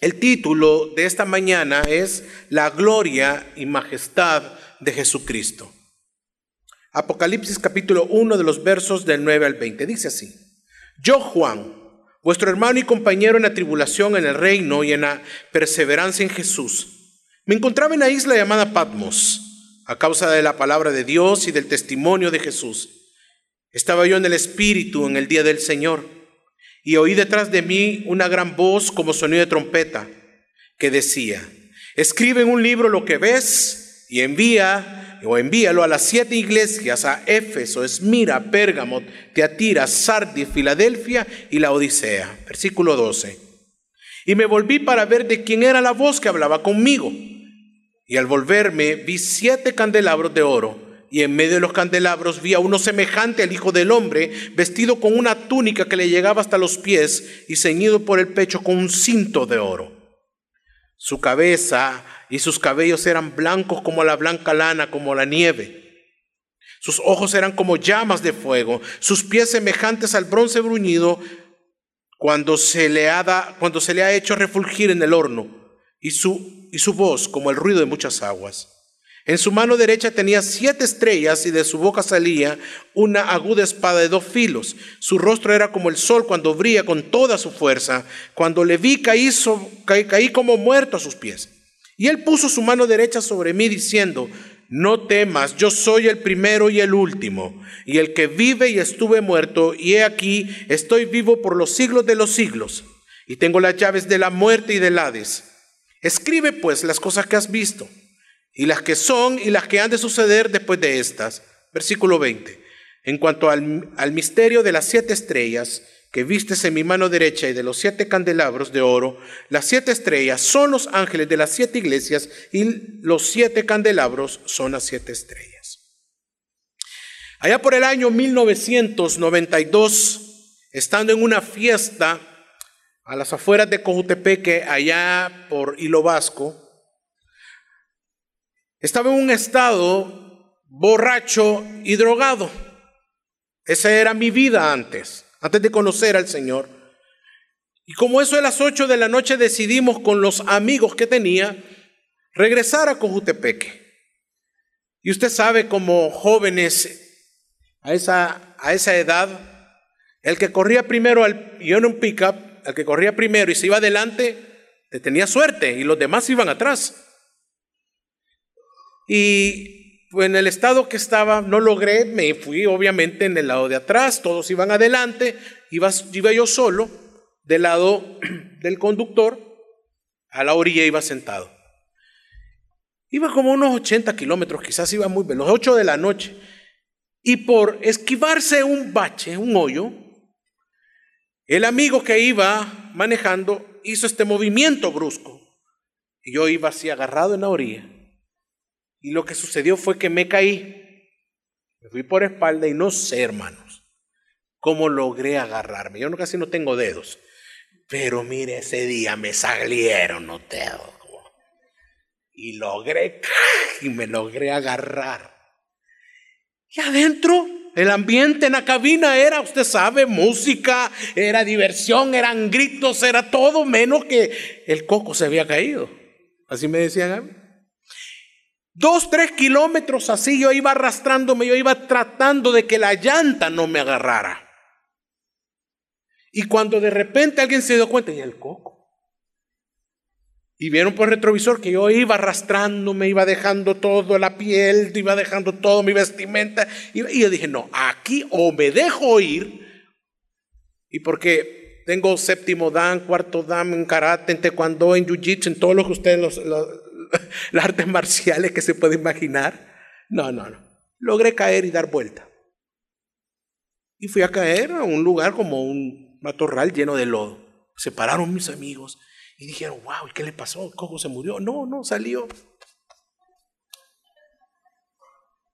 El título de esta mañana es La gloria y majestad de Jesucristo. Apocalipsis capítulo 1 de los versos del 9 al 20. Dice así, Yo Juan, vuestro hermano y compañero en la tribulación, en el reino y en la perseverancia en Jesús, me encontraba en la isla llamada Patmos, a causa de la palabra de Dios y del testimonio de Jesús. Estaba yo en el Espíritu en el día del Señor y oí detrás de mí una gran voz como sonido de trompeta que decía, escribe en un libro lo que ves y envía o envíalo a las siete iglesias, a Éfeso, Esmira, Pérgamo, Teatira, Sardis, Filadelfia y la Odisea. Versículo 12. Y me volví para ver de quién era la voz que hablaba conmigo. Y al volverme vi siete candelabros de oro y en medio de los candelabros vi a uno semejante al Hijo del Hombre, vestido con una túnica que le llegaba hasta los pies y ceñido por el pecho con un cinto de oro. Su cabeza y sus cabellos eran blancos como la blanca lana, como la nieve. Sus ojos eran como llamas de fuego, sus pies semejantes al bronce bruñido cuando se le ha, da, cuando se le ha hecho refulgir en el horno, y su, y su voz como el ruido de muchas aguas. En su mano derecha tenía siete estrellas y de su boca salía una aguda espada de dos filos. Su rostro era como el sol cuando brilla con toda su fuerza. Cuando le vi caí, caí, como muerto a sus pies. Y él puso su mano derecha sobre mí diciendo, no temas, yo soy el primero y el último, y el que vive y estuve muerto, y he aquí, estoy vivo por los siglos de los siglos, y tengo las llaves de la muerte y del Hades. Escribe pues las cosas que has visto y las que son y las que han de suceder después de estas. Versículo 20. En cuanto al, al, misterio de las siete estrellas que vistes en mi mano derecha y de los siete candelabros de oro, las siete estrellas son los ángeles de las siete iglesias y los siete candelabros son las siete estrellas. Allá por el año 1992, estando en una fiesta a las afueras de Cojutepeque, allá por Hilo Vasco, estaba en un estado borracho y drogado. Esa era mi vida antes, antes de conocer al Señor. Y como eso de las 8 de la noche decidimos con los amigos que tenía regresar a Cojutepeque. Y usted sabe como jóvenes a esa, a esa edad, el que corría primero, al, yo en un pickup, el que corría primero y se iba adelante, tenía suerte y los demás iban atrás. Y pues, en el estado que estaba no logré, me fui obviamente en el lado de atrás, todos iban adelante, iba, iba yo solo, del lado del conductor, a la orilla iba sentado. Iba como unos 80 kilómetros, quizás iba muy veloz, 8 de la noche. Y por esquivarse un bache, un hoyo, el amigo que iba manejando hizo este movimiento brusco. Y yo iba así agarrado en la orilla. Y lo que sucedió fue que me caí. Me fui por espalda y no sé, hermanos, cómo logré agarrarme. Yo casi no tengo dedos. Pero mire, ese día me salieron los dedos. Y logré, y me logré agarrar. Y adentro, el ambiente en la cabina era, usted sabe, música, era diversión, eran gritos, era todo menos que el coco se había caído. Así me decían. Dos, tres kilómetros así yo iba arrastrándome, yo iba tratando de que la llanta no me agarrara. Y cuando de repente alguien se dio cuenta, y el coco. Y vieron por retrovisor que yo iba arrastrándome, iba dejando todo la piel, iba dejando todo mi vestimenta. Y yo dije, no, aquí o me dejo ir, y porque tengo séptimo dan, cuarto dan en karate, en taekwondo, en jiu-jitsu, en todo lo que ustedes los, las artes marciales que se puede imaginar. No, no, no. Logré caer y dar vuelta. Y fui a caer a un lugar como un matorral lleno de lodo. Se pararon mis amigos y dijeron, wow, ¿qué le pasó? ¿El se murió? No, no, salió.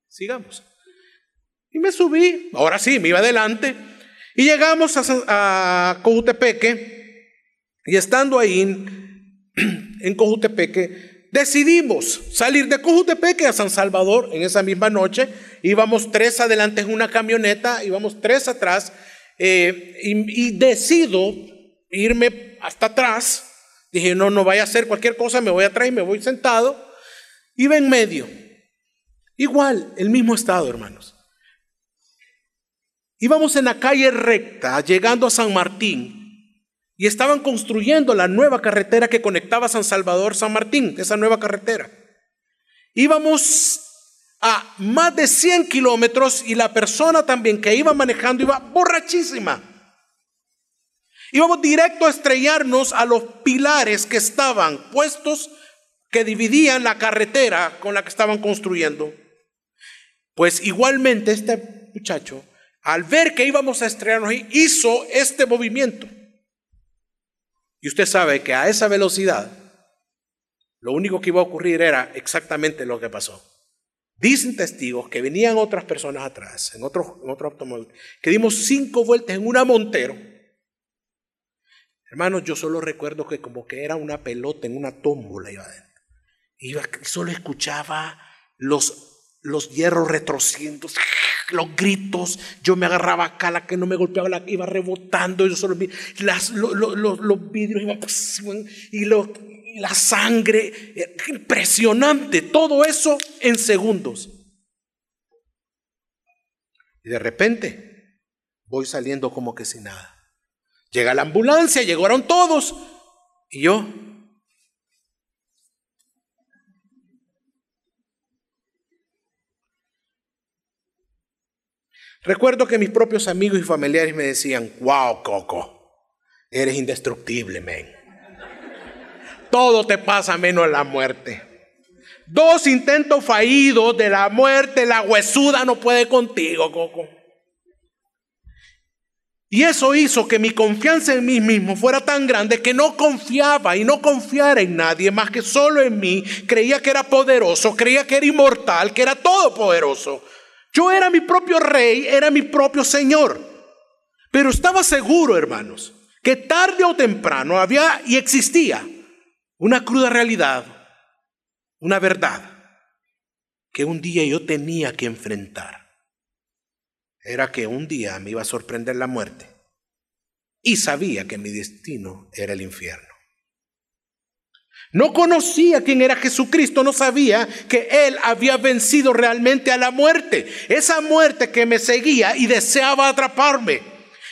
Sigamos. Y me subí, ahora sí, me iba adelante. Y llegamos a, a Cojutepeque. Y estando ahí en Cojutepeque, decidimos salir de Cojutepeque a San Salvador en esa misma noche. Íbamos tres adelante en una camioneta, íbamos tres atrás, eh, y, decido irme hasta atrás Dije, no, no vaya a hacer cualquier cosa, me voy atrás y me voy sentado. Iba en medio. Igual, el mismo estado, hermanos. Íbamos en la calle recta, llegando a San Martín, y estaban construyendo la nueva carretera que conectaba San Salvador, San Martín, esa nueva carretera. Íbamos a más de 100 kilómetros y la persona también que iba manejando iba borrachísima. Íbamos directo a estrellarnos a los pilares que estaban puestos que dividían la carretera con la que estaban construyendo. Pues igualmente este muchacho, al ver que íbamos a estrellarnos, hizo este movimiento. Y usted sabe que a esa velocidad, lo único que iba a ocurrir era exactamente lo que pasó. Dicen testigos que venían otras personas atrás, en otro, otro automóvil, que dimos cinco vueltas en una Montero Hermanos, yo solo recuerdo que como que era una pelota en una tómbola iba adentro. Iba, solo escuchaba los, los hierros retrociendo, los gritos. Yo me agarraba acá, la que no me golpeaba, la iba rebotando. Yo solo las, los vidrios iban y la sangre. Impresionante, todo eso en segundos. Y de repente voy saliendo como que sin nada. Llega la ambulancia, llegaron todos. Y yo, Recuerdo que mis propios amigos y familiares me decían, wow, Coco, eres indestructible, men. Todo te pasa menos la muerte. Dos intentos fallidos de la muerte, la huesuda no puede contigo, Coco. Y eso hizo que mi confianza en mí mismo fuera tan grande que no confiaba y no confiara en nadie más que solo en mí. Creía que era poderoso, creía que era inmortal, que era todopoderoso. Yo era mi propio rey, era mi propio señor. Pero estaba seguro, hermanos, que tarde o temprano había y existía una cruda realidad, una verdad que un día yo tenía que enfrentar era que un día me iba a sorprender la muerte y sabía que mi destino era el infierno. No conocía quién era Jesucristo, no sabía que Él había vencido realmente a la muerte, esa muerte que me seguía y deseaba atraparme.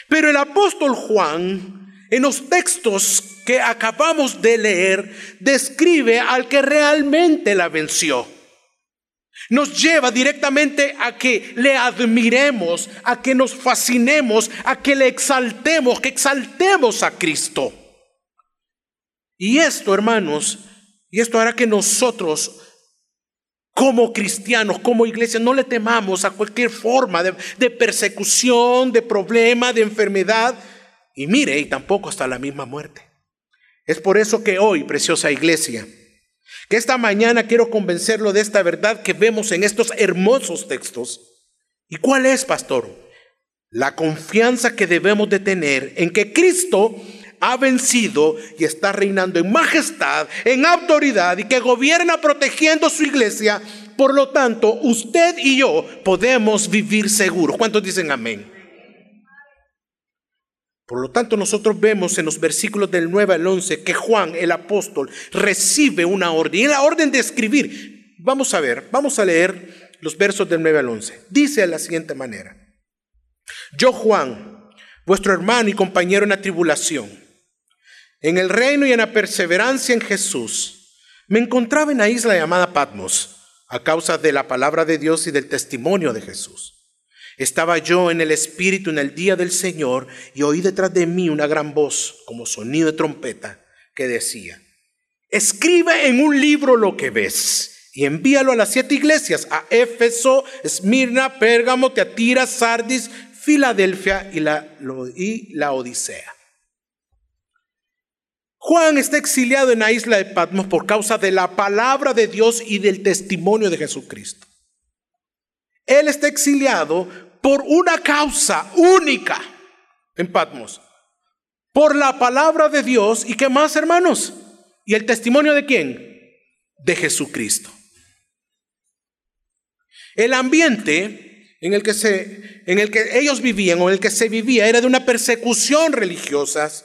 Pero el apóstol Juan, en los textos que acabamos de leer, describe al que realmente la venció nos lleva directamente a que le admiremos, a que nos fascinemos, a que le exaltemos, que exaltemos a Cristo. Y esto, hermanos, y esto hará que nosotros, como cristianos, como iglesia, no le temamos a cualquier forma de, persecución, de problema, de enfermedad. Y mire, y tampoco hasta la misma muerte. Es por eso que hoy, preciosa iglesia, que esta mañana quiero convencerlo de esta verdad que vemos en estos hermosos textos. ¿Y cuál es, pastor? La confianza que debemos de tener en que Cristo ha vencido y está reinando en majestad, en autoridad y que gobierna protegiendo su iglesia. Por lo tanto, usted y yo podemos vivir seguros. ¿Cuántos dicen amén? Por lo tanto, nosotros vemos en los versículos del 9 al 11 que Juan, el apóstol, recibe una orden. Y la orden de escribir, vamos a ver, vamos a leer los versos del 9 al 11. Dice de la siguiente manera. Yo, Juan, vuestro hermano y compañero en la tribulación, en el reino y en la perseverancia en Jesús, me encontraba en la isla llamada Patmos a causa de la palabra de Dios y del testimonio de Jesús. Estaba yo en el Espíritu en el día del Señor y oí detrás de mí una gran voz, como sonido de trompeta, que decía, escribe en un libro lo que ves y envíalo a las siete iglesias, a Éfeso, Esmirna, Pérgamo, Teatira, Sardis, Filadelfia y la, y la Odisea. Juan está exiliado en la isla de Patmos por causa de la palabra de Dios y del testimonio de Jesucristo. Él está exiliado por una causa única en Patmos. Por la palabra de Dios y qué más, hermanos? ¿Y el testimonio de quién? De Jesucristo. El ambiente en el que, se, en el que ellos vivían o en el que se vivía era de una persecución religiosa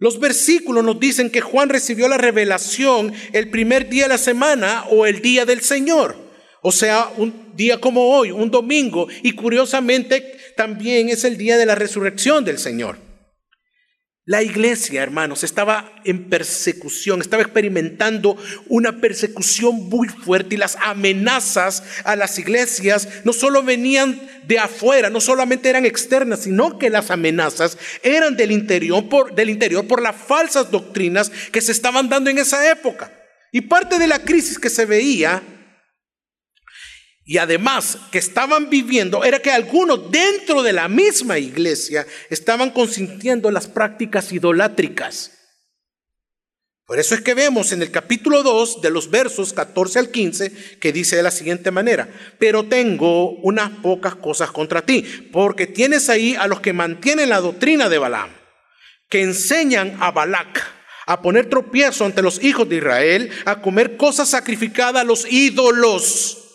Los versículos nos dicen que Juan recibió la revelación el primer día de la semana o el día del Señor. O sea, un día como hoy, un domingo. Y curiosamente también es el día de la resurrección del Señor. La iglesia, hermanos, estaba en persecución, estaba experimentando una persecución muy fuerte y las amenazas a las iglesias no solo venían de afuera, no solamente eran externas, sino que las amenazas eran del interior por, del interior por las falsas doctrinas que se estaban dando en esa época. Y parte de la crisis que se veía y además que estaban viviendo era que algunos dentro de la misma iglesia estaban consintiendo las prácticas idolátricas. Por eso es que vemos en el capítulo 2 de los versos 14 al 15 que dice de la siguiente manera, pero tengo unas pocas cosas contra ti, porque tienes ahí a los que mantienen la doctrina de Balaam, que enseñan a Balac a poner tropiezo ante los hijos de Israel, a comer cosas sacrificadas a los ídolos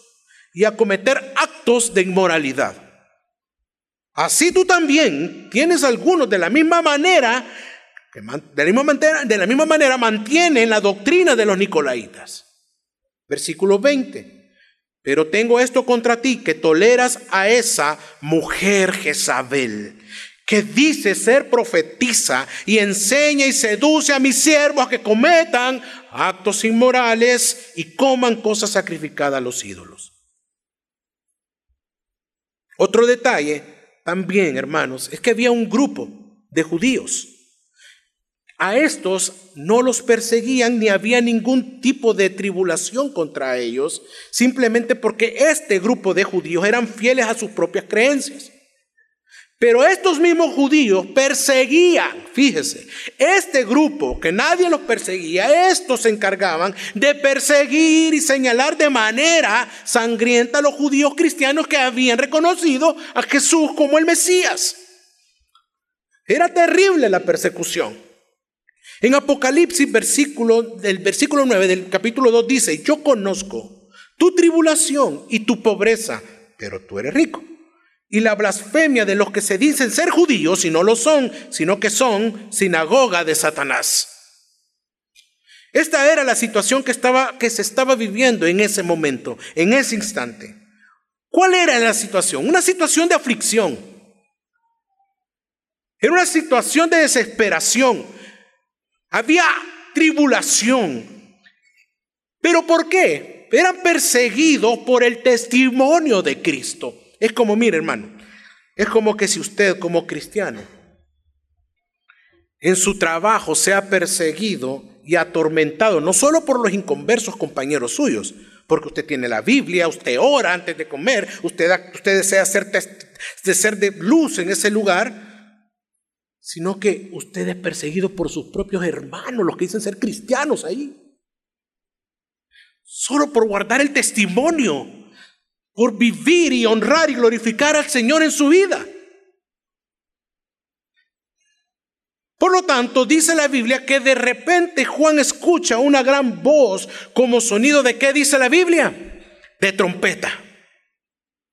y a cometer actos de inmoralidad. Así tú también tienes algunos de la misma manera, de la misma manera, de la mantienen la doctrina de los nicolaitas. Versículo 20. Pero tengo esto contra ti, que toleras a esa mujer Jezabel, que dice ser profetiza y enseña y seduce a mis siervos a que cometan actos inmorales y coman cosas sacrificadas a los ídolos. Otro detalle también, hermanos, es que había un grupo de judíos. A estos no los perseguían ni había ningún tipo de tribulación contra ellos, simplemente porque este grupo de judíos eran fieles a sus propias creencias. Pero estos mismos judíos perseguían, fíjese, este grupo que nadie los perseguía, estos se encargaban de perseguir y señalar de manera sangrienta a los judíos cristianos que habían reconocido a Jesús como el Mesías. Era terrible la persecución. En Apocalipsis, versículo, del versículo 9 del capítulo 2 dice, yo conozco tu tribulación y tu pobreza, pero tú eres rico y la blasfemia de los que se dicen ser judíos y no lo son, sino que son sinagoga de Satanás. Esta era la situación que, estaba, que se estaba viviendo en ese momento, en ese instante. ¿Cuál era la situación? Una situación de aflicción. Era una situación de desesperación. Había tribulación. ¿Pero por qué? Eran perseguidos por el testimonio de Cristo. Es como, mire hermano, es como que si usted como cristiano en su trabajo sea perseguido y atormentado, no solo por los inconversos compañeros suyos, porque usted tiene la Biblia, usted ora antes de comer, usted, usted desea ser de ser de luz en ese lugar, sino que usted es perseguido por sus propios hermanos, los que dicen ser cristianos ahí. Solo por guardar el testimonio por vivir y honrar y glorificar al Señor en su vida. Por lo tanto, dice la Biblia que de repente Juan escucha una gran voz como sonido de qué dice la Biblia? De trompeta.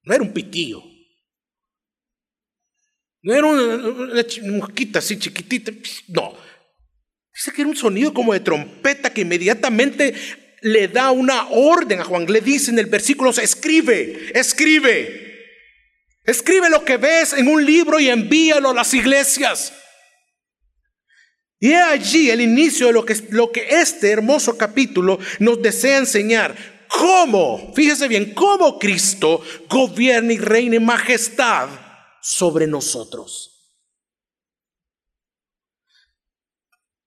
No era un pitillo. No era una, mosquita así chiquitita. No. Dice que era un sonido como de trompeta que inmediatamente le da una orden a Juan, le dice en el versículo, escribe, escribe, escribe lo que ves en un libro y envíalo a las iglesias. Y es allí el inicio de lo que, lo que este hermoso capítulo nos desea enseñar. ¿Cómo? Fíjese bien, cómo Cristo gobierna y reina en majestad sobre nosotros.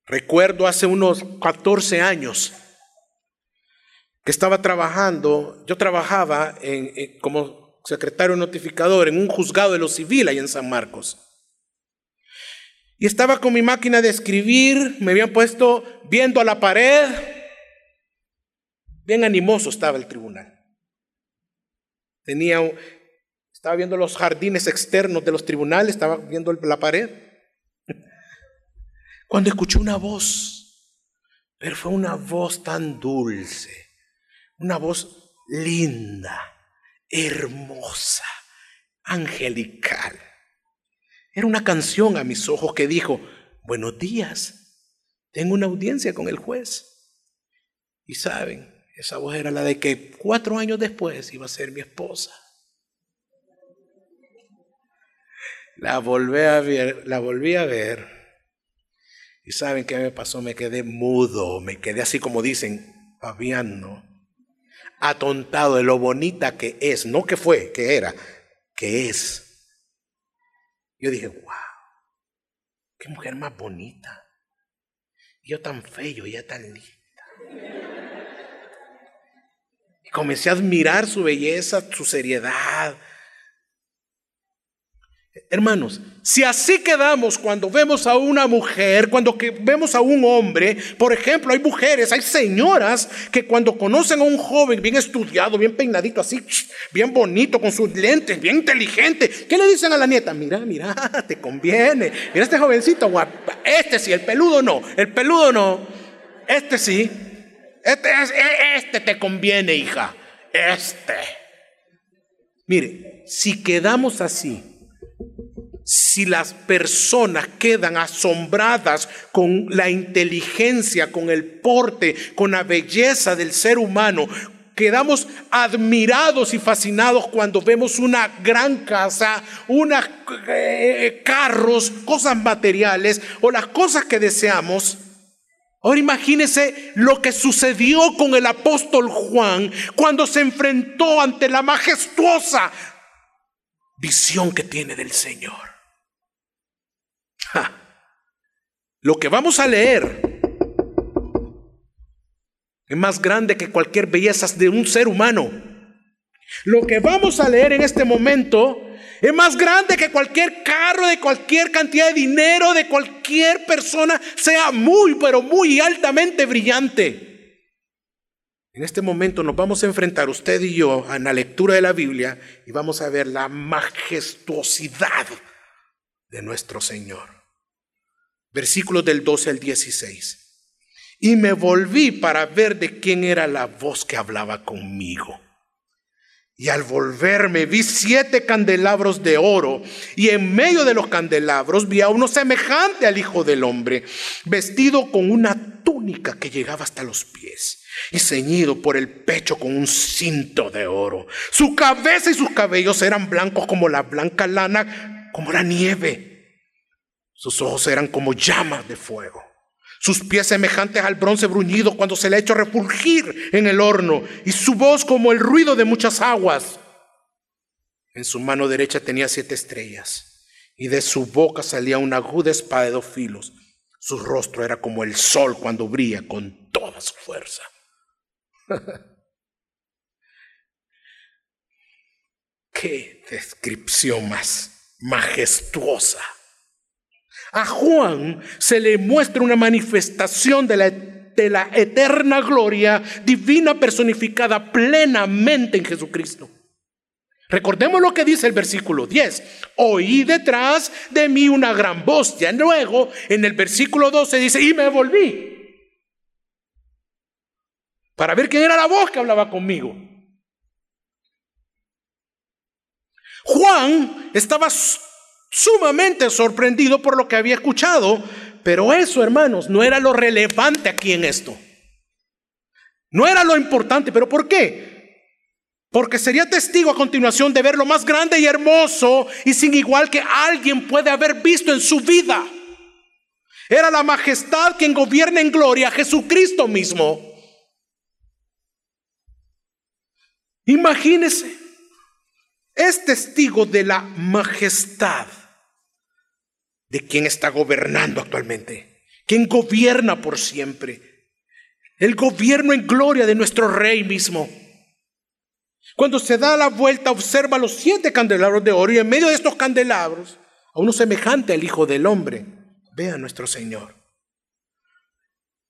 Recuerdo hace unos 14 años, que estaba trabajando, yo trabajaba como secretario notificador en un juzgado de lo civil ahí en San Marcos. Y estaba con mi máquina de escribir, me habían puesto viendo a la pared. Bien animoso estaba el tribunal. Tenía, estaba viendo los jardines externos de los tribunales, estaba viendo la pared. Cuando escuché una voz, pero fue una voz tan dulce una voz linda, hermosa, angelical. Era una canción a mis ojos que dijo, buenos días, tengo una audiencia con el juez. Y saben, esa voz era la de que cuatro años después iba a ser mi esposa. La volví a ver, la volví a ver. Y saben qué me pasó, me quedé mudo, me quedé así como dicen, paviano, atontado de lo bonita que es, no que fue, que era, que es. Yo dije, wow, qué mujer más bonita. Yo tan feo, ella tan linda. Y comencé a admirar su belleza, su seriedad, Hermanos, si así quedamos cuando vemos a una mujer, cuando que vemos a un hombre, por ejemplo, hay mujeres, hay señoras que cuando conocen a un joven bien estudiado, bien peinadito, así, bien bonito, con sus lentes, bien inteligente, ¿qué le dicen a la nieta? Mira, mira, te conviene. Mira este jovencito, guapa. Este sí, el peludo no, el peludo no. Este sí. Este, e, este te conviene, hija. Este. Mire, si quedamos así, si las personas quedan asombradas con la inteligencia, con el porte, con la belleza del ser humano, quedamos admirados y fascinados cuando vemos una gran casa, unos eh, carros, cosas materiales o las cosas que deseamos. Ahora imagínese lo que sucedió con el apóstol Juan cuando se enfrentó ante la majestuosa visión que tiene del Señor. Lo que vamos a leer es más grande que cualquier belleza de un ser humano. Lo que vamos a leer en este momento es más grande que cualquier carro, de cualquier cantidad de dinero, de cualquier persona, sea muy, pero muy altamente brillante. En este momento nos vamos a enfrentar usted y yo a la lectura de la Biblia y vamos a ver la majestuosidad de nuestro Señor versículos del 12 al 16. Y me volví para ver de quién era la voz que hablaba conmigo. Y al volverme vi siete candelabros de oro, y en medio de los candelabros vi a uno semejante al Hijo del Hombre, vestido con una túnica que llegaba hasta los pies, y ceñido por el pecho con un cinto de oro. Su cabeza y sus cabellos eran blancos como la blanca lana, como la nieve sus ojos eran como llamas de fuego. Sus pies semejantes al bronce bruñido cuando se le ha hecho refulgir en el horno. Y su voz como el ruido de muchas aguas. En su mano derecha tenía siete estrellas. Y de su boca salía una aguda espada de dos filos. Su rostro era como el sol cuando brilla con toda su fuerza. Qué descripción más majestuosa. A Juan se le muestra una manifestación de la, de la eterna gloria divina personificada plenamente en Jesucristo. Recordemos lo que dice el versículo 10. Oí detrás de mí una gran voz. Ya luego, en el versículo 12 dice, y me volví. Para ver quién era la voz que hablaba conmigo. Juan estaba sumamente sorprendido por lo que había escuchado, pero eso, hermanos, no era lo relevante aquí en esto. No era lo importante, pero ¿por qué? Porque sería testigo a continuación de ver lo más grande y hermoso y sin igual que alguien puede haber visto en su vida. Era la majestad quien gobierna en gloria, Jesucristo mismo. Imagínese, es testigo de la majestad de quién está gobernando actualmente, quién gobierna por siempre. El gobierno en gloria de nuestro rey mismo. Cuando se da la vuelta, observa los siete candelabros de oro y en medio de estos candelabros, a uno semejante al Hijo del Hombre, ve a nuestro Señor.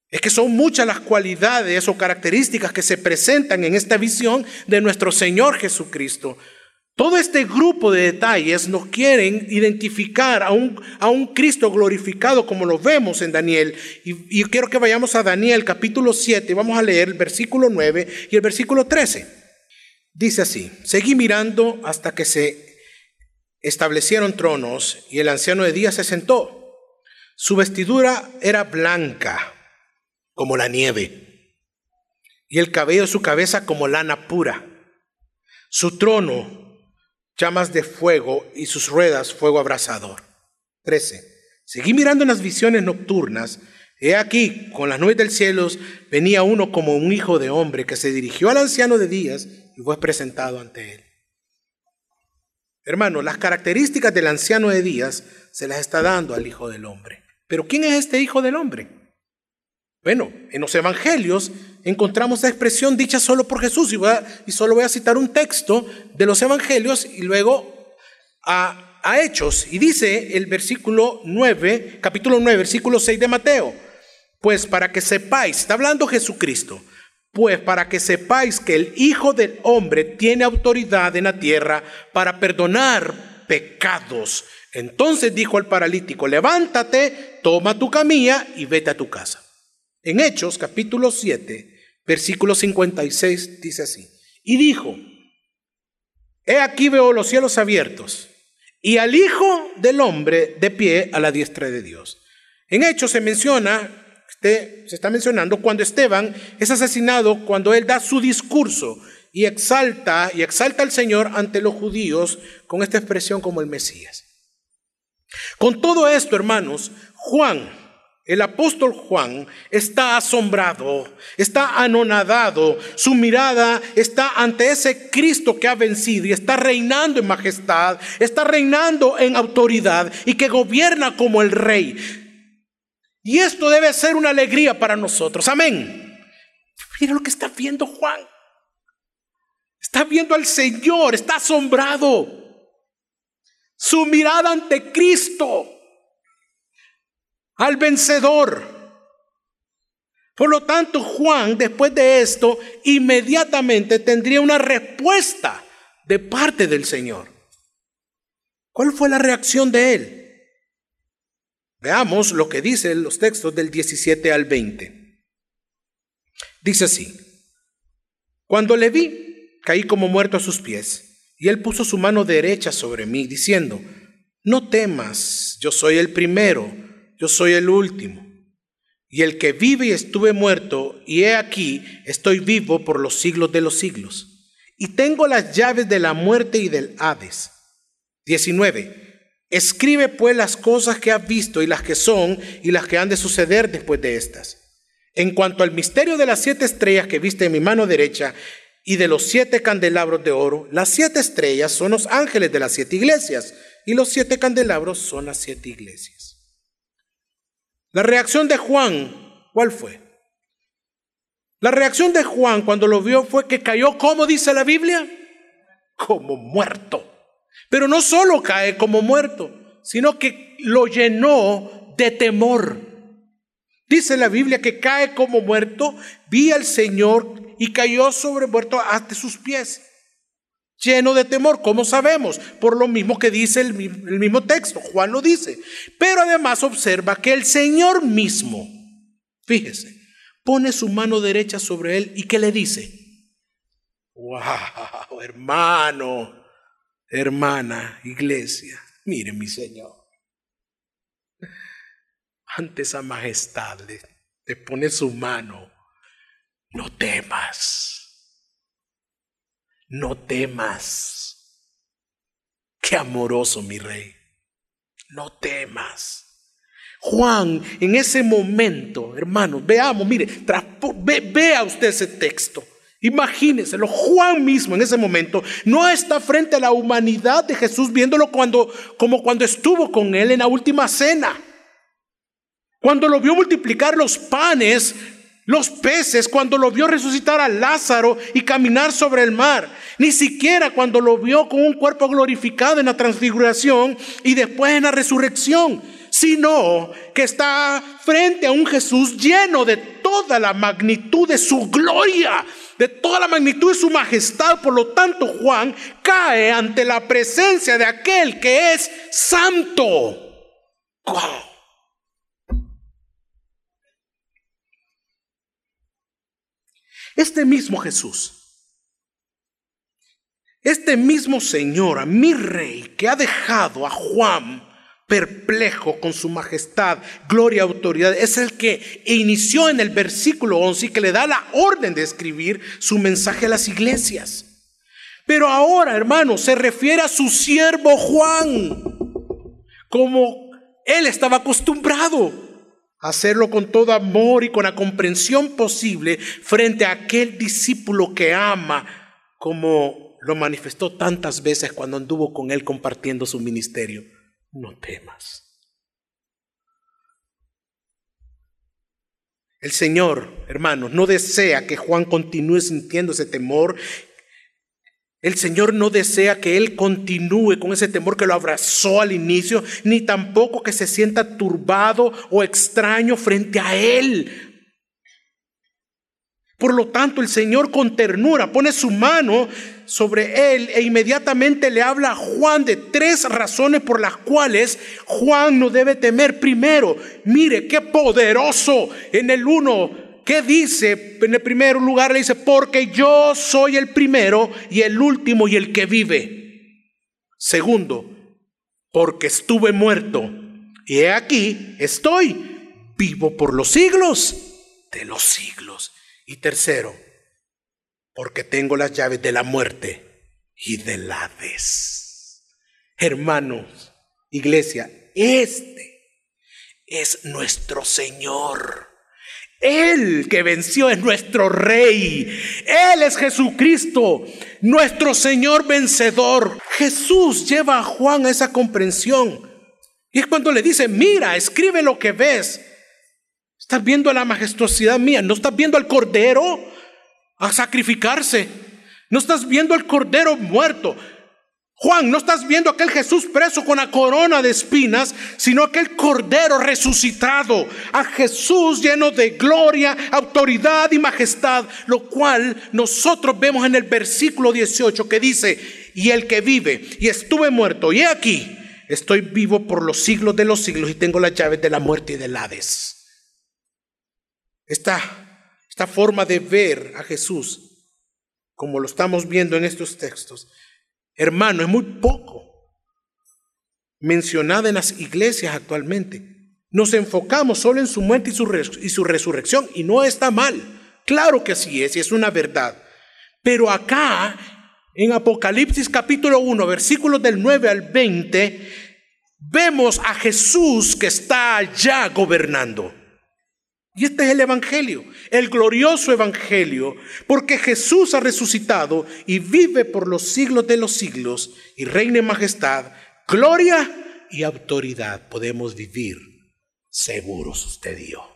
Es que son muchas las cualidades o características que se presentan en esta visión de nuestro Señor Jesucristo. Todo este grupo de detalles nos quieren identificar a un, a un Cristo glorificado como lo vemos en Daniel. Y, y, quiero que vayamos a Daniel capítulo 7, vamos a leer el versículo 9 y el versículo 13. Dice así, seguí mirando hasta que se establecieron tronos y el anciano de día se sentó. Su vestidura era blanca como la nieve, y el cabello de su cabeza como lana pura. Su trono, llamas de fuego, y sus ruedas, fuego abrasador. 13. Seguí mirando en las visiones nocturnas. He aquí, con las nubes del cielo, venía uno como un hijo de hombre que se dirigió al anciano de días y fue presentado ante él. Hermano, las características del anciano de días se las está dando al hijo del hombre. Pero ¿quién es este hijo del hombre? Bueno, en los evangelios encontramos esa expresión dicha solo por Jesús y, y solo voy a citar un texto de los evangelios y luego a a Hechos y dice el versículo 9, capítulo 9, versículo 6 de Mateo, pues para que sepáis, está hablando Jesucristo, pues para que sepáis que el Hijo del Hombre tiene autoridad en la tierra para perdonar pecados. Entonces dijo al paralítico, levántate, toma tu camilla y vete a tu casa. En Hechos capítulo 7, versículo 56 dice así, y dijo, he aquí veo los cielos abiertos y al Hijo del Hombre de pie a la diestra de Dios. En Hechos se menciona, este, se está mencionando cuando Esteban es asesinado, cuando él da su discurso y exalta y exalta al Señor ante los judíos con esta expresión como el Mesías. Con todo esto, hermanos, Juan el apóstol Juan está asombrado, está anonadado, su mirada está ante ese Cristo que ha vencido y está reinando en majestad, está reinando en autoridad y que gobierna como el rey. Y esto debe ser una alegría para nosotros. Amén. Mira lo que está viendo Juan. Está viendo al Señor, está asombrado. Su mirada ante Cristo al vencedor. Por lo tanto, Juan, después de esto, inmediatamente tendría una respuesta de parte del Señor. ¿Cuál fue la reacción de él? Veamos lo que dicen los textos del 17 al 20. Dice así, cuando le vi, caí como muerto a sus pies, y él puso su mano derecha sobre mí, diciendo, no temas, yo soy el primero yo soy el último. Y el que vive y estuve muerto, y he aquí, estoy vivo por los siglos de los siglos. Y tengo las llaves de la muerte y del Hades. 19. Escribe pues las cosas que has visto y las que son y las que han de suceder después de estas. En cuanto al misterio de las siete estrellas que viste en mi mano derecha y de los siete candelabros de oro, las siete estrellas son los ángeles de las siete iglesias y los siete candelabros son las siete iglesias. La reacción de Juan, ¿cuál fue? La reacción de Juan cuando lo vio fue que cayó, como dice la Biblia, como muerto. Pero no solo cae como muerto, sino que lo llenó de temor. Dice la Biblia que cae como muerto, vi al Señor y cayó sobre muerto hasta sus pies lleno de temor. ¿Cómo sabemos? Por lo mismo que dice el, mismo texto, Juan lo dice. Pero además observa que el Señor mismo, fíjese, pone su mano derecha sobre él y que le dice, wow, hermano, hermana, iglesia, mire mi Señor. Ante esa majestad le, le pone su mano, no temas no temas. Qué amoroso mi rey. No temas. Juan, en ese momento, hermanos, veamos, mire, vea usted ese texto. Imagínenselo, Juan mismo en ese momento no está frente a la humanidad de Jesús viéndolo cuando, como cuando estuvo con él en la última cena. Cuando lo vio multiplicar los panes los peces cuando lo vio resucitar a Lázaro y caminar sobre el mar. Ni siquiera cuando lo vio con un cuerpo glorificado en la transfiguración y después en la resurrección. Sino que está frente a un Jesús lleno de toda la magnitud de su gloria, de toda la magnitud de su majestad. Por lo tanto, Juan cae ante la presencia de aquel que es santo. Este mismo Jesús, este mismo Señor, a mi rey, que ha dejado a Juan perplejo con su majestad, gloria, autoridad. Es el que inició en el versículo 11 y que le da la orden de escribir su mensaje a las iglesias. Pero ahora, hermano, se refiere a su siervo Juan, como él estaba acostumbrado hacerlo con todo amor y con la comprensión posible frente a aquel discípulo que ama, como lo manifestó tantas veces cuando anduvo con él compartiendo su ministerio no temas. El Señor, hermanos, no desea que Juan continúe sintiendo ese temor. El Señor no desea que Él continúe con ese temor que lo abrazó al inicio, ni tampoco que se sienta turbado o extraño frente a Él. Por lo tanto, el Señor con ternura pone su mano sobre él e inmediatamente le habla a Juan de tres razones por las cuales Juan no debe temer. Primero, mire qué poderoso en el uno. ¿Qué dice? En el primer lugar le dice, porque yo soy el primero y el último y el que vive. Segundo, porque estuve muerto y he aquí estoy vivo por los siglos de los siglos. Y tercero, porque tengo las llaves de la muerte y del Hades. Hermanos, iglesia, este es nuestro Señor. Él que venció es nuestro Rey. Él es Jesucristo, nuestro Señor vencedor. Jesús lleva a Juan a esa comprensión. Y es cuando le dice, mira, escribe lo que ves. Estás viendo la majestuosidad mía, no estás viendo al cordero a sacrificarse, no estás viendo al cordero muerto. Juan, no estás viendo aquel Jesús preso con la corona de espinas, sino aquel cordero resucitado, a Jesús lleno de gloria, autoridad y majestad, lo cual nosotros vemos en el versículo 18 que dice, y el que vive y estuve muerto, y he aquí, estoy vivo por los siglos de los siglos y tengo las llaves de la muerte y del Hades. Esta, esta forma de ver a Jesús, como lo estamos viendo en estos textos, hermano, es muy poco mencionada en las iglesias actualmente. Nos enfocamos solo en su muerte y su, y su resurrección, y no está mal. Claro que sí es, y es una verdad. Pero acá, en Apocalipsis capítulo 1, versículos del 9 al 20, vemos a Jesús que está allá gobernando. Y este es el Evangelio, el glorioso Evangelio, porque Jesús ha resucitado y vive por los siglos de los siglos y reina en majestad, gloria y autoridad. Podemos vivir seguros usted y yo.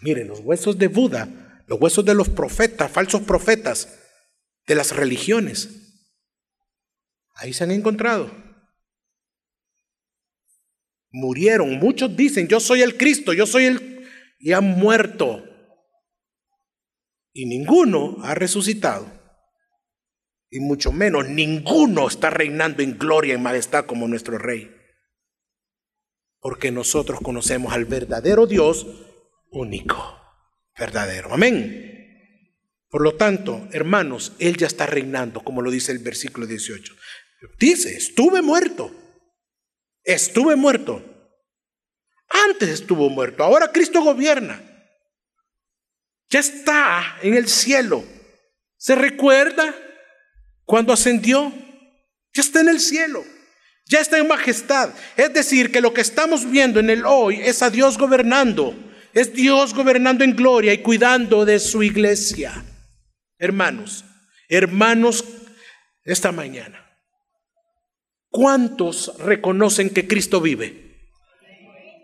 Miren, los huesos de Buda, los huesos de los profetas, falsos profetas, de las religiones, ahí se han encontrado. Murieron, muchos dicen, yo soy el Cristo, yo soy el y han muerto. Y ninguno ha resucitado. Y mucho menos ninguno está reinando en gloria y majestad como nuestro rey. Porque nosotros conocemos al verdadero Dios único, verdadero. Amén. Por lo tanto, hermanos, Él ya está reinando, como lo dice el versículo 18. Dice, estuve muerto. Estuve muerto. Antes estuvo muerto, ahora Cristo gobierna. Ya está en el cielo. ¿Se recuerda cuando ascendió? Ya está en el cielo. Ya está en majestad. Es decir, que lo que estamos viendo en el hoy es a Dios gobernando. Es Dios gobernando en gloria y cuidando de su iglesia. Hermanos, hermanos, esta mañana, ¿cuántos reconocen que Cristo vive?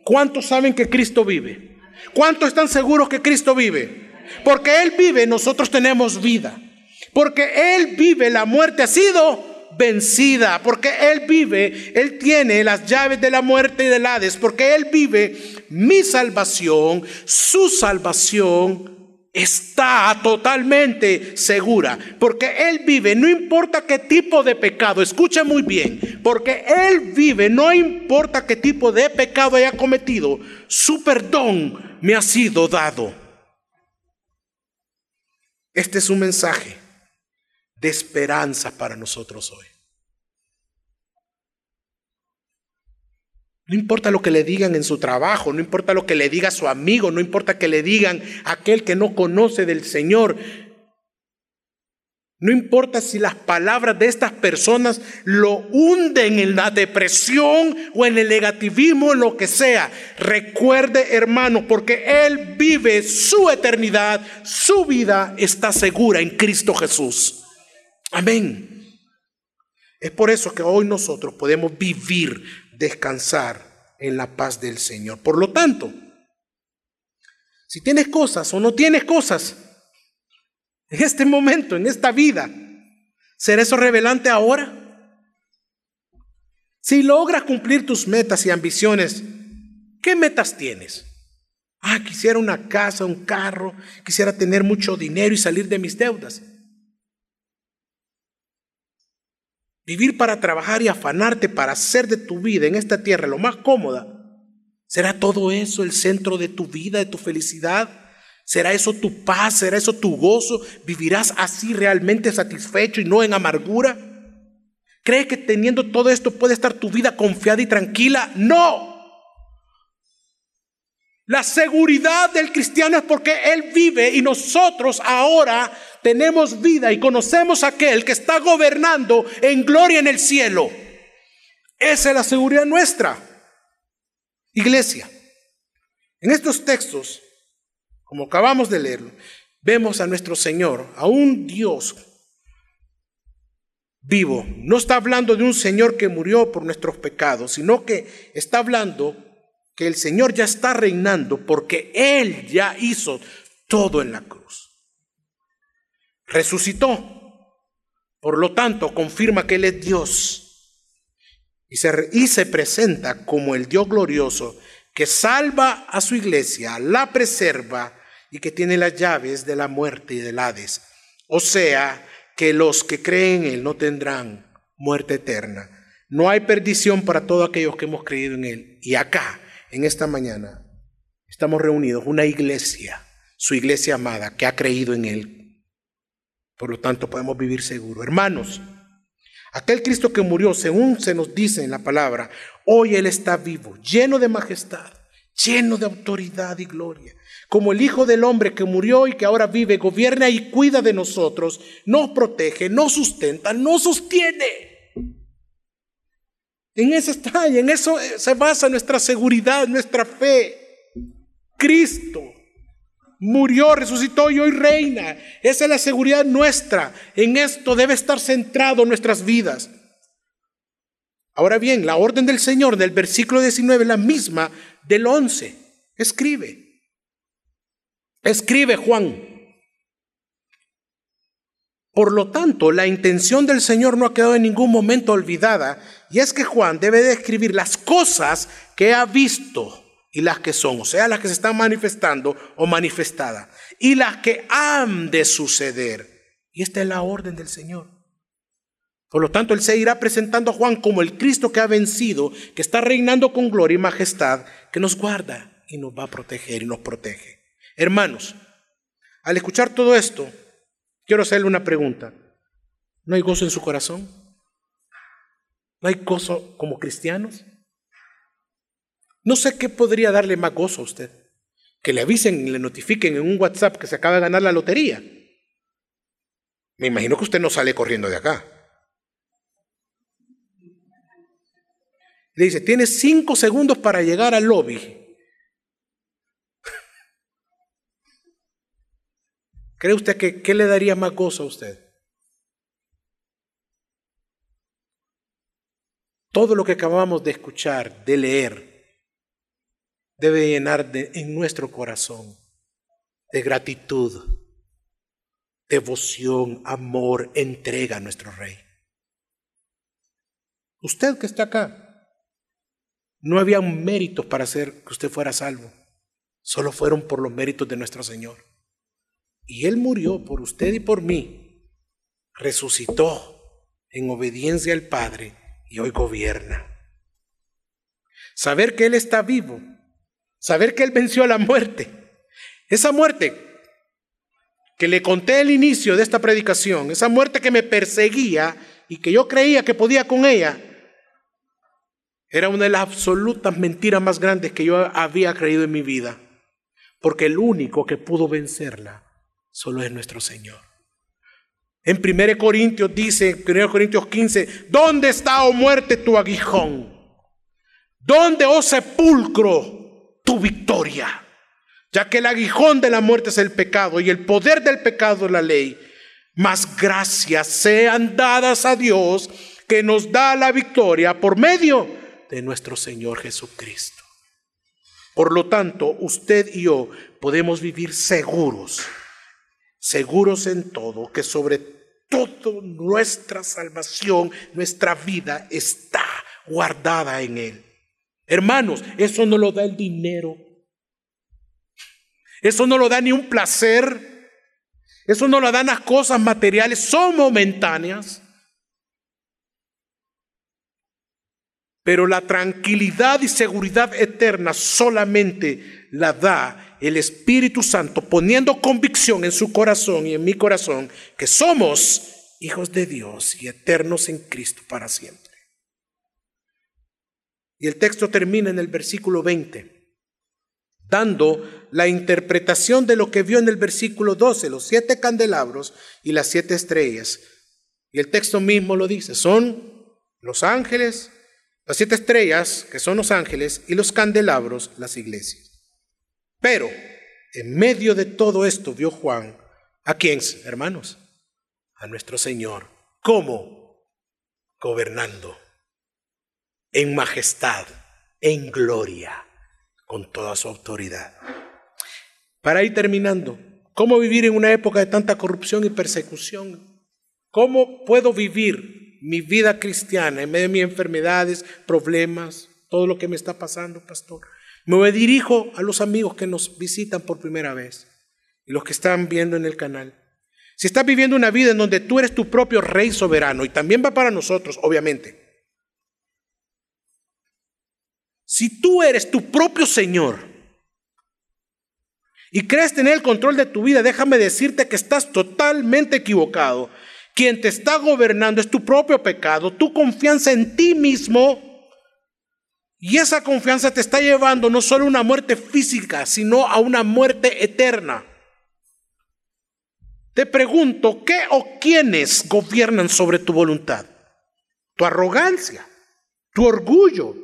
¿Cuántos saben que Cristo vive? ¿Cuántos están seguros que Cristo vive? Porque Él vive, nosotros tenemos vida. Porque Él vive, la muerte ha sido vencida. Porque Él vive, Él tiene las llaves de la muerte y del Hades. Porque Él vive mi salvación, su salvación está totalmente segura, porque Él vive, no importa qué tipo de pecado, escuche muy bien, porque Él vive, no importa qué tipo de pecado haya cometido, su perdón me ha sido dado. Este es un mensaje de esperanza para nosotros hoy. No importa lo que le digan en su trabajo, no importa lo que le diga su amigo, no importa que le digan aquel que no conoce del Señor. No importa si las palabras de estas personas lo hunden en la depresión o en el negativismo, lo que sea. Recuerde, hermano, porque Él vive su eternidad, su vida está segura en Cristo Jesús. Amén. Es por eso que hoy nosotros podemos vivir, descansar en la paz del Señor. Por lo tanto, si tienes cosas o no tienes cosas, en este momento, en esta vida, ¿será eso revelante ahora? Si logras cumplir tus metas y ambiciones, ¿qué metas tienes? Ah, quisiera una casa, un carro, quisiera tener mucho dinero y salir de mis deudas. Vivir para trabajar y afanarte para hacer de tu vida en esta tierra lo más cómoda. ¿Será todo eso el centro de tu vida, de tu felicidad? ¿Será eso tu paz? ¿Será eso tu gozo? ¿Vivirás así realmente satisfecho y no en amargura? ¿Crees que teniendo todo esto puede estar tu vida confiada y tranquila? No. La seguridad del cristiano es porque Él vive y nosotros ahora tenemos vida y conocemos a aquel que está gobernando en gloria en el cielo. Esa es la seguridad nuestra. Iglesia, en estos textos como acabamos de leerlo, vemos a nuestro Señor, a un Dios vivo. No está hablando de un Señor que murió por nuestros pecados, sino que está hablando que el Señor ya está reinando porque Él ya hizo todo en la cruz. Resucitó. Por lo tanto, confirma que Él es Dios. Y se, y se presenta como el Dios glorioso que salva a su iglesia, la preserva y que tiene las llaves de la muerte y del Hades. O sea, que los que creen en Él no tendrán muerte eterna. No hay perdición para todos aquellos que hemos creído en Él. Y acá, en esta mañana, estamos reunidos, una iglesia, su iglesia amada, que ha creído en Él. Por lo tanto, podemos vivir seguros. Hermanos, aquel Cristo que murió, según se nos dice en la palabra, hoy Él está vivo, lleno de majestad, lleno de autoridad y gloria como el Hijo del Hombre que murió y que ahora vive, gobierna y cuida de nosotros, nos protege, nos sustenta, nos sostiene. En eso está y en eso se basa nuestra seguridad, nuestra fe. Cristo murió, resucitó y hoy reina. Esa es la seguridad nuestra. En esto debe estar centrado nuestras vidas. Ahora bien, la orden del Señor del versículo 19 es la misma del 11. Escribe. Escribe Juan. Por lo tanto, la intención del Señor no ha quedado en ningún momento olvidada, y es que Juan debe de escribir las cosas que ha visto y las que son, o sea, las que se están manifestando o manifestadas, y las que han de suceder. Y esta es la orden del Señor. Por lo tanto, Él se irá presentando a Juan como el Cristo que ha vencido, que está reinando con gloria y majestad, que nos guarda y nos va a proteger y nos protege. Hermanos, al escuchar todo esto, quiero hacerle una pregunta. ¿No hay gozo en su corazón? ¿No hay gozo como cristianos? No sé qué podría darle más gozo a usted. Que le avisen le notifiquen en un WhatsApp que se acaba de ganar la lotería. Me imagino que usted no sale corriendo de acá. Le dice, tiene cinco segundos para llegar al lobby ¿Cree usted que qué le daría más gozo a usted? Todo lo que acabamos de escuchar, de leer, debe llenar en nuestro corazón de gratitud, devoción, amor, entrega a nuestro Rey. Usted que está acá, no había méritos para hacer que usted fuera salvo, solo fueron por los méritos de nuestro Señor. Y Él murió por usted y por mí. Resucitó en obediencia al Padre y hoy gobierna. Saber que Él está vivo. Saber que Él venció a la muerte. Esa muerte que le conté al inicio de esta predicación, esa muerte que me perseguía y que yo creía que podía con ella, Era una de las absolutas mentiras más grandes que yo había creído en mi vida. Porque el único que pudo vencerla solo es nuestro Señor. En 1 Corintios dice, 1 Corintios 15, ¿dónde está, oh muerte, tu aguijón? ¿Dónde, oh sepulcro, tu victoria? Ya que el aguijón de la muerte es el pecado y el poder del pecado la ley. Mas gracias sean dadas a Dios que nos da la victoria por medio de nuestro Señor Jesucristo. Por lo tanto, usted y yo podemos vivir seguros, seguros en todo, que sobre todo nuestra salvación, nuestra vida está guardada en Él. Hermanos, eso no lo da el dinero. Eso no lo da ni un placer. Eso no lo dan las cosas materiales, son momentáneas. Pero la tranquilidad y seguridad eterna solamente la da el Espíritu Santo, poniendo convicción en su corazón y en mi corazón que somos hijos de Dios y eternos en Cristo para siempre. Y el texto termina en el versículo 20, dando la interpretación de lo que vio en el versículo 12, los siete candelabros y las siete estrellas. Y el texto mismo lo dice, son los ángeles las siete estrellas, que son los ángeles, y los candelabros, las iglesias. Pero en medio de todo esto vio Juan, ¿a quién, hermanos? A nuestro Señor. ¿Cómo? Gobernando en majestad, en gloria, con toda su autoridad. Para ir terminando, ¿cómo vivir en una época de tanta corrupción y persecución? ¿Cómo puedo vivir mi vida cristiana, en medio de mis enfermedades, problemas, todo lo que me está pasando, pastor. Me dirijo a los amigos que nos visitan por primera vez y los que están viendo en el canal. Si estás viviendo una vida en donde tú eres tu propio rey soberano, y también va para nosotros, obviamente. Si tú eres tu propio Señor y crees tener el control de tu vida, déjame decirte que estás totalmente equivocado. Quien te está gobernando es tu propio pecado, tu confianza en ti mismo. Y esa confianza te está llevando no solo a una muerte física, sino a una muerte eterna. Te pregunto, ¿qué o quiénes gobiernan sobre tu voluntad? Tu arrogancia, tu orgullo.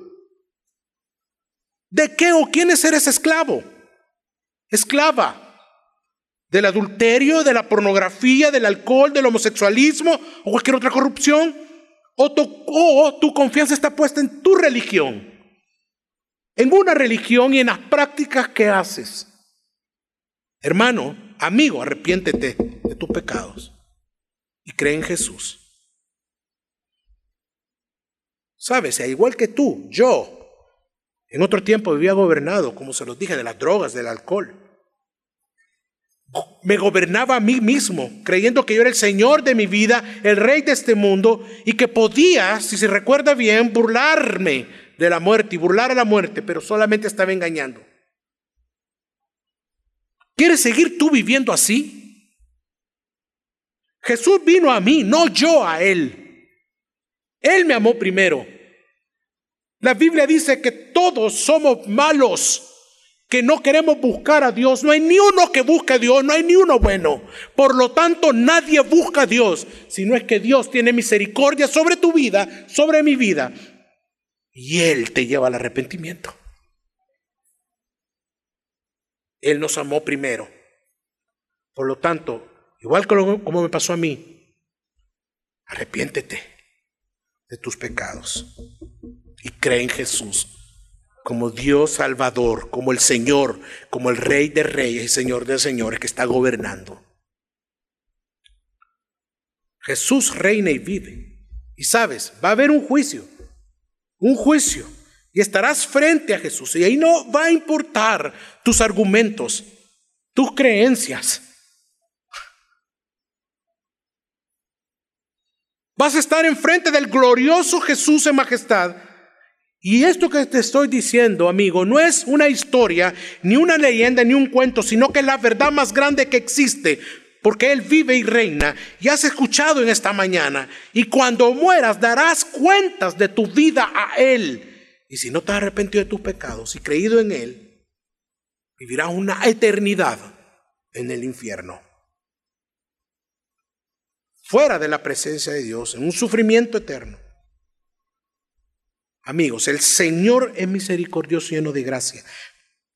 ¿De qué o quiénes eres esclavo? Esclava del adulterio, de la pornografía, del alcohol, del homosexualismo o cualquier otra corrupción. O tu, tu confianza está puesta en tu religión, en una religión y en las prácticas que haces. Hermano, amigo, arrepiéntete de tus pecados y cree en Jesús. Sabes, igual que tú, yo, en otro tiempo vivía gobernado, como se los dije, de las drogas, del alcohol me gobernaba a mí mismo, creyendo que yo era el Señor de mi vida, el Rey de este mundo, y que podía, si se recuerda bien, burlarme de la muerte y burlar a la muerte, pero solamente estaba engañando. ¿Quieres seguir tú viviendo así? Jesús vino a mí, no yo a Él. Él me amó primero. La Biblia dice que todos somos malos que no queremos buscar a Dios. No hay ni uno que busque a Dios, no hay ni uno bueno. Por lo tanto, nadie busca a Dios, sino es que Dios tiene misericordia sobre tu vida, sobre mi vida. Y Él te lleva al arrepentimiento. Él nos amó primero. Por lo tanto, igual como me pasó a mí, arrepiéntete de tus pecados y cree en Jesús como Dios Salvador, como el Señor, como el Rey de Reyes y Señor de Señores que está gobernando. Jesús reina y vive. Y sabes, va a haber un juicio, un juicio. Y estarás frente a Jesús. Y ahí no va a importar tus argumentos, tus creencias. Vas a estar enfrente del glorioso Jesús en majestad y esto que te estoy diciendo, amigo, no es una historia, ni una leyenda, ni un cuento, sino que es la verdad más grande que existe, porque Él vive y reina. Y has escuchado en esta mañana, y cuando mueras darás cuentas de tu vida a Él. Y si no te has arrepentido de tus pecados y creído en Él, vivirás una eternidad en el infierno. Fuera de la presencia de Dios, en un sufrimiento eterno. Amigos, el Señor es misericordioso y lleno de gracia.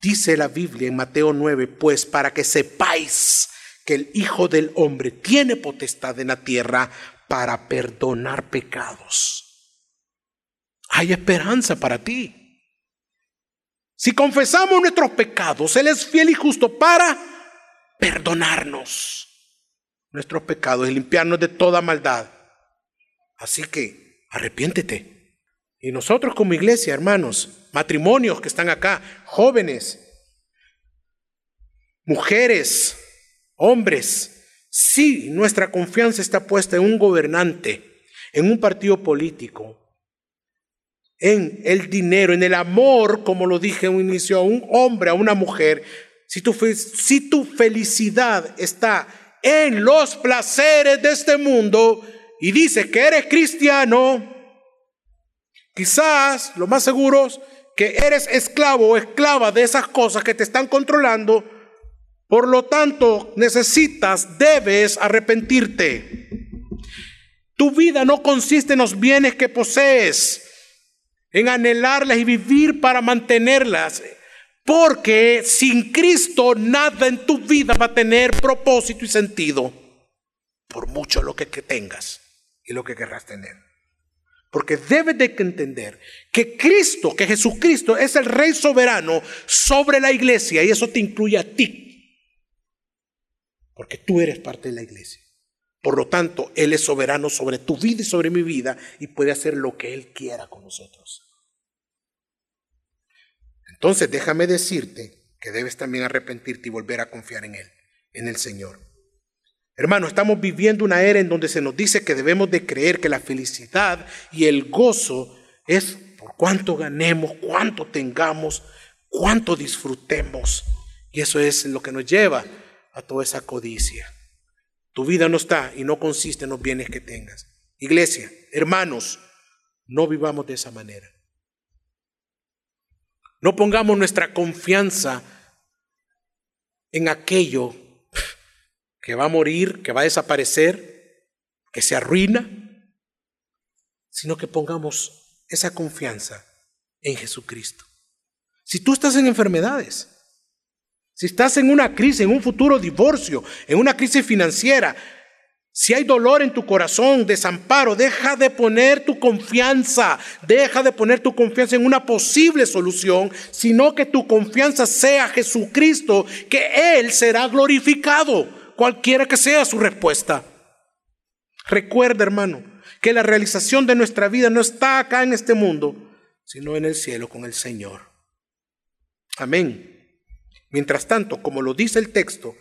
Dice la Biblia en Mateo 9, pues para que sepáis que el Hijo del Hombre tiene potestad en la tierra para perdonar pecados. Hay esperanza para ti. Si confesamos nuestros pecados, Él es fiel y justo para perdonarnos nuestros pecados y limpiarnos de toda maldad. Así que arrepiéntete. Y nosotros como iglesia, hermanos, matrimonios que están acá, jóvenes, mujeres, hombres, si nuestra confianza está puesta en un gobernante, en un partido político, en el dinero, en el amor, como lo dije en un inicio, a un hombre, a una mujer, si tu, si tu felicidad está en los placeres de este mundo y dices que eres cristiano, Quizás lo más seguro es que eres esclavo o esclava de esas cosas que te están controlando. Por lo tanto, necesitas, debes arrepentirte. Tu vida no consiste en los bienes que posees, en anhelarlas y vivir para mantenerlas. Porque sin Cristo nada en tu vida va a tener propósito y sentido, por mucho lo que, tengas y lo que querrás tener. Porque debes de entender que Cristo, que Jesucristo es el Rey soberano sobre la iglesia y eso te incluye a ti. Porque tú eres parte de la iglesia. Por lo tanto, Él es soberano sobre tu vida y sobre mi vida y puede hacer lo que Él quiera con nosotros. Entonces, déjame decirte que debes también arrepentirte y volver a confiar en Él, en el Señor. Hermano, estamos viviendo una era en donde se nos dice que debemos de creer que la felicidad y el gozo es por cuánto ganemos, cuánto tengamos, cuánto disfrutemos. Y eso es lo que nos lleva a toda esa codicia. Tu vida no está y no consiste en los bienes que tengas. Iglesia, hermanos, no vivamos de esa manera. No pongamos nuestra confianza en aquello que va a morir, que va a desaparecer, que se arruina, sino que pongamos esa confianza en Jesucristo. Si tú estás en enfermedades, si estás en una crisis, en un futuro divorcio, en una crisis financiera, si hay dolor en tu corazón, desamparo, deja de poner tu confianza, deja de poner tu confianza en una posible solución, sino que tu confianza sea Jesucristo, que Él será glorificado cualquiera que sea su respuesta. Recuerda, hermano, que la realización de nuestra vida no está acá en este mundo, sino en el cielo con el Señor. Amén. Mientras tanto, como lo dice el texto,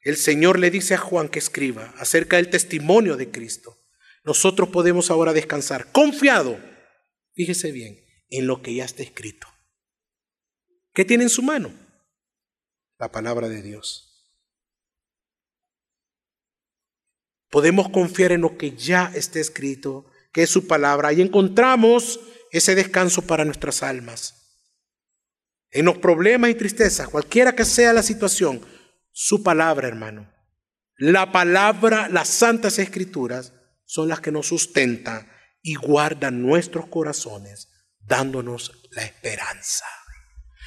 el Señor le dice a Juan que escriba acerca del testimonio de Cristo. Nosotros podemos ahora descansar confiado, fíjese bien, en lo que ya está escrito. ¿Qué tiene en su mano? La palabra de Dios. Podemos confiar en lo que ya está escrito, que es su palabra, y encontramos ese descanso para nuestras almas. En los problemas y tristezas, cualquiera que sea la situación, su palabra, hermano. La palabra, las santas escrituras, son las que nos sustentan y guardan nuestros corazones, dándonos la esperanza.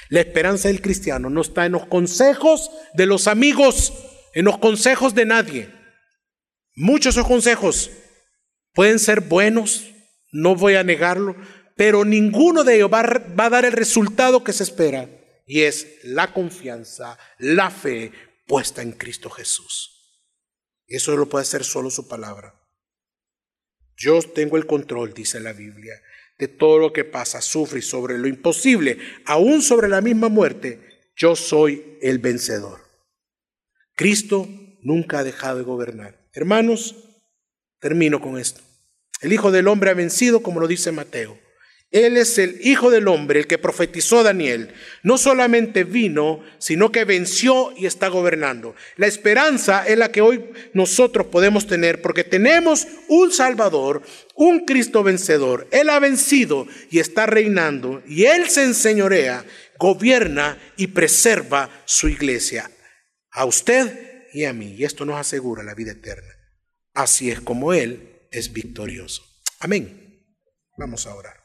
La esperanza del cristiano no está en los consejos de los amigos, en los consejos de nadie. Muchos esos consejos pueden ser buenos, no voy a negarlo, pero ninguno de ellos va, va a dar el resultado que se espera, y es la confianza, la fe puesta en Cristo Jesús. Eso lo puede hacer solo su palabra. Yo tengo el control, dice la Biblia, de todo lo que pasa, sufre sobre lo imposible, aún sobre la misma muerte, yo soy el vencedor. Cristo nunca ha dejado de gobernar. Hermanos, termino con esto. El Hijo del Hombre ha vencido, como lo dice Mateo, Él es el Hijo del Hombre, el que profetizó Daniel. No solamente vino, sino que venció y está gobernando. La esperanza es la que hoy nosotros podemos tener porque tenemos un Salvador, un Cristo vencedor. Él ha vencido y está reinando y Él se enseñorea, gobierna y preserva su iglesia. A usted y a mí. Y esto nos asegura la vida eterna. Así es como Él es victorioso. Amén. Vamos a orar.